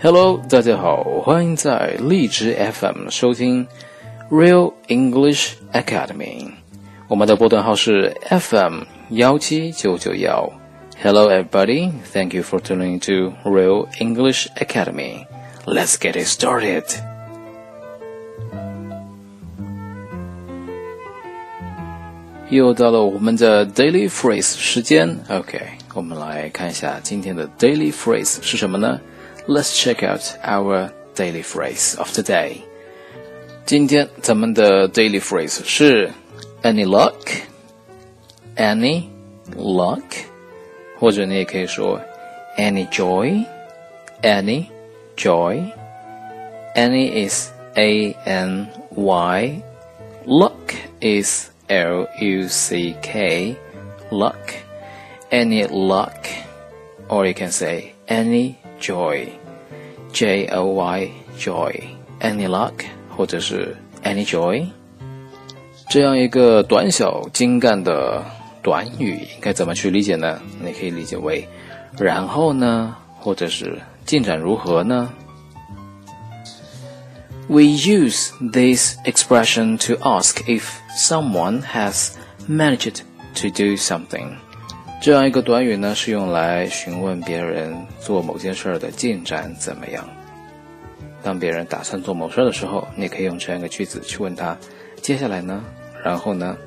Hello，大家好，欢迎在荔枝 FM 收听 Real English Academy。我们的波段号是 FM 幺七九九幺。Hello, everybody. Thank you for tuning to Real English Academy. Let's get it started. 又到了我们的 daily phrase 时间。OK，我们来看一下今天的 daily phrase 是什么呢 ？Let's check out our daily phrase of today. 今天咱们的 daily phrase 是 Any luck? Any luck? 或者你也可以说 Any joy? Any joy? Any is A N Y. Luck is L U C K. Luck. Any luck. Or you can say any joy, J O Y joy, any luck，或者是 any joy，这样一个短小精干的短语应该怎么去理解呢？你可以理解为然后呢，或者是进展如何呢？We use this expression to ask if someone has managed to do something. 这样一个短语呢，是用来询问别人做某件事的进展怎么样。当别人打算做某事儿的时候，你可以用这样一个句子去问他：接下来呢？然后呢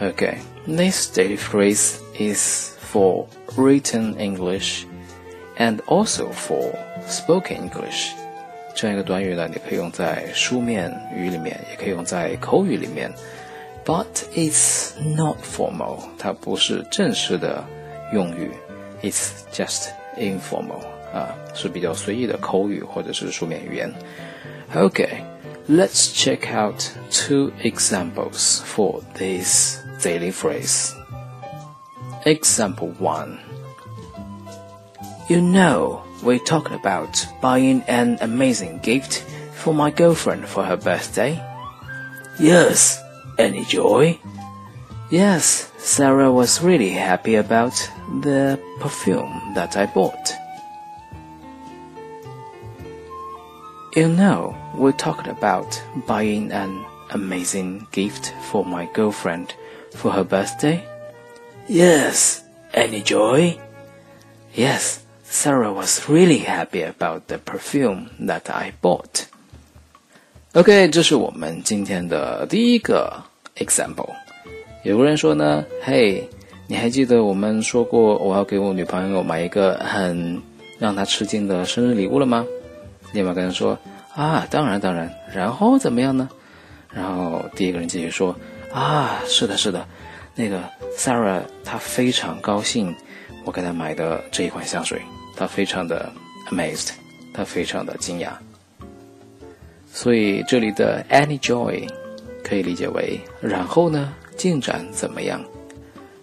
？OK，this daily phrase is for written English and also for spoken English。这样一个短语呢，你可以用在书面语里面，也可以用在口语里面。but it's not formal，它不是正式的用语，it's just informal 啊，是比较随意的口语或者是书面语言。Okay, let's check out two examples for this daily phrase. Example 1 You know, we talked about buying an amazing gift for my girlfriend for her birthday. Yes, any joy? Yes, Sarah was really happy about the perfume that I bought. You know, we talked about buying an amazing gift for my girlfriend for her birthday. Yes, any joy? Yes, Sarah was really happy about the perfume that I bought. OK，这是我们今天的第一个 example。有个人说呢，嘿，你还记得我们说过我要给我女朋友买一个很让她吃惊的生日礼物了吗？另外一个人说啊，当然当然。然后怎么样呢？然后第一个人继续说啊，是的，是的，那个 Sarah 她非常高兴我给她买的这一款香水，她非常的 amazed，她非常的惊讶。所以这里的 any joy 可以理解为然后呢，进展怎么样？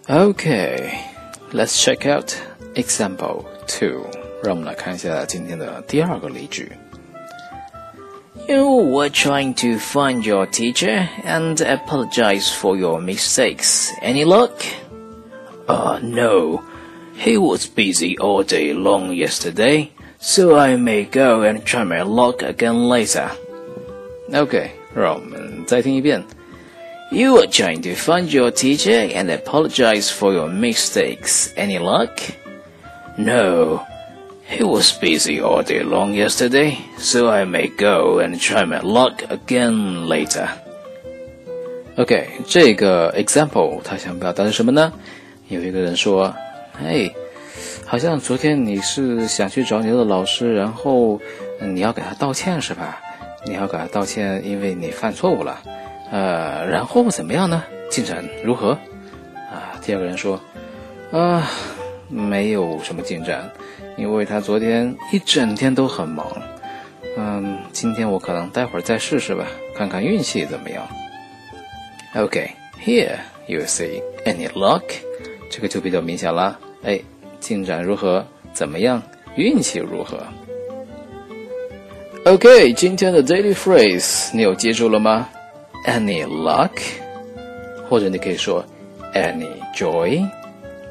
OK，let's check out example two。让我们来看一下今天的第二个例句。You were trying to find your teacher and apologize for your mistakes. Any luck? Uh, no. He was busy all day long yesterday, so I may go and try my luck again later. OK，让我们再听一遍。You are trying to find your teacher and apologize for your mistakes. Any luck? No. He was busy all day long yesterday, so I may go and try my luck again later. OK，这个 example 他想表达的什么呢？有一个人说：“嘿，好像昨天你是想去找你的老师，然后你要给他道歉是吧？” 你要给他道歉，因为你犯错误了，呃，然后怎么样呢？进展如何？啊，第二个人说，啊，没有什么进展，因为他昨天一整天都很忙，嗯，今天我可能待会儿再试试吧，看看运气怎么样。OK，here you see any luck？这个就比较明显了，哎，进展如何？怎么样？运气如何？OK，今天的 daily phrase 你有记住了吗？Any luck，或者你可以说 Any joy，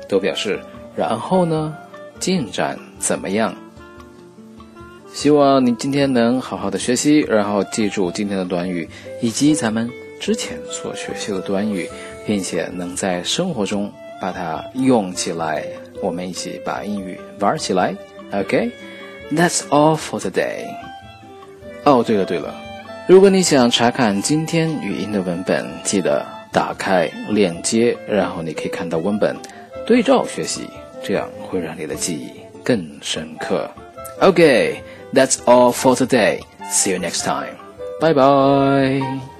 都表示然后呢，进展怎么样希望你今天能好好的学习，然后记住今天的短语以及咱们之前所学习的短语，并且能在生活中把它用起来。我们一起把英语玩起来。OK，That's all for today。哦，对了对了，如果你想查看今天语音的文本，记得打开链接，然后你可以看到文本，对照学习，这样会让你的记忆更深刻。OK。That's all for today. See you next time. Bye bye.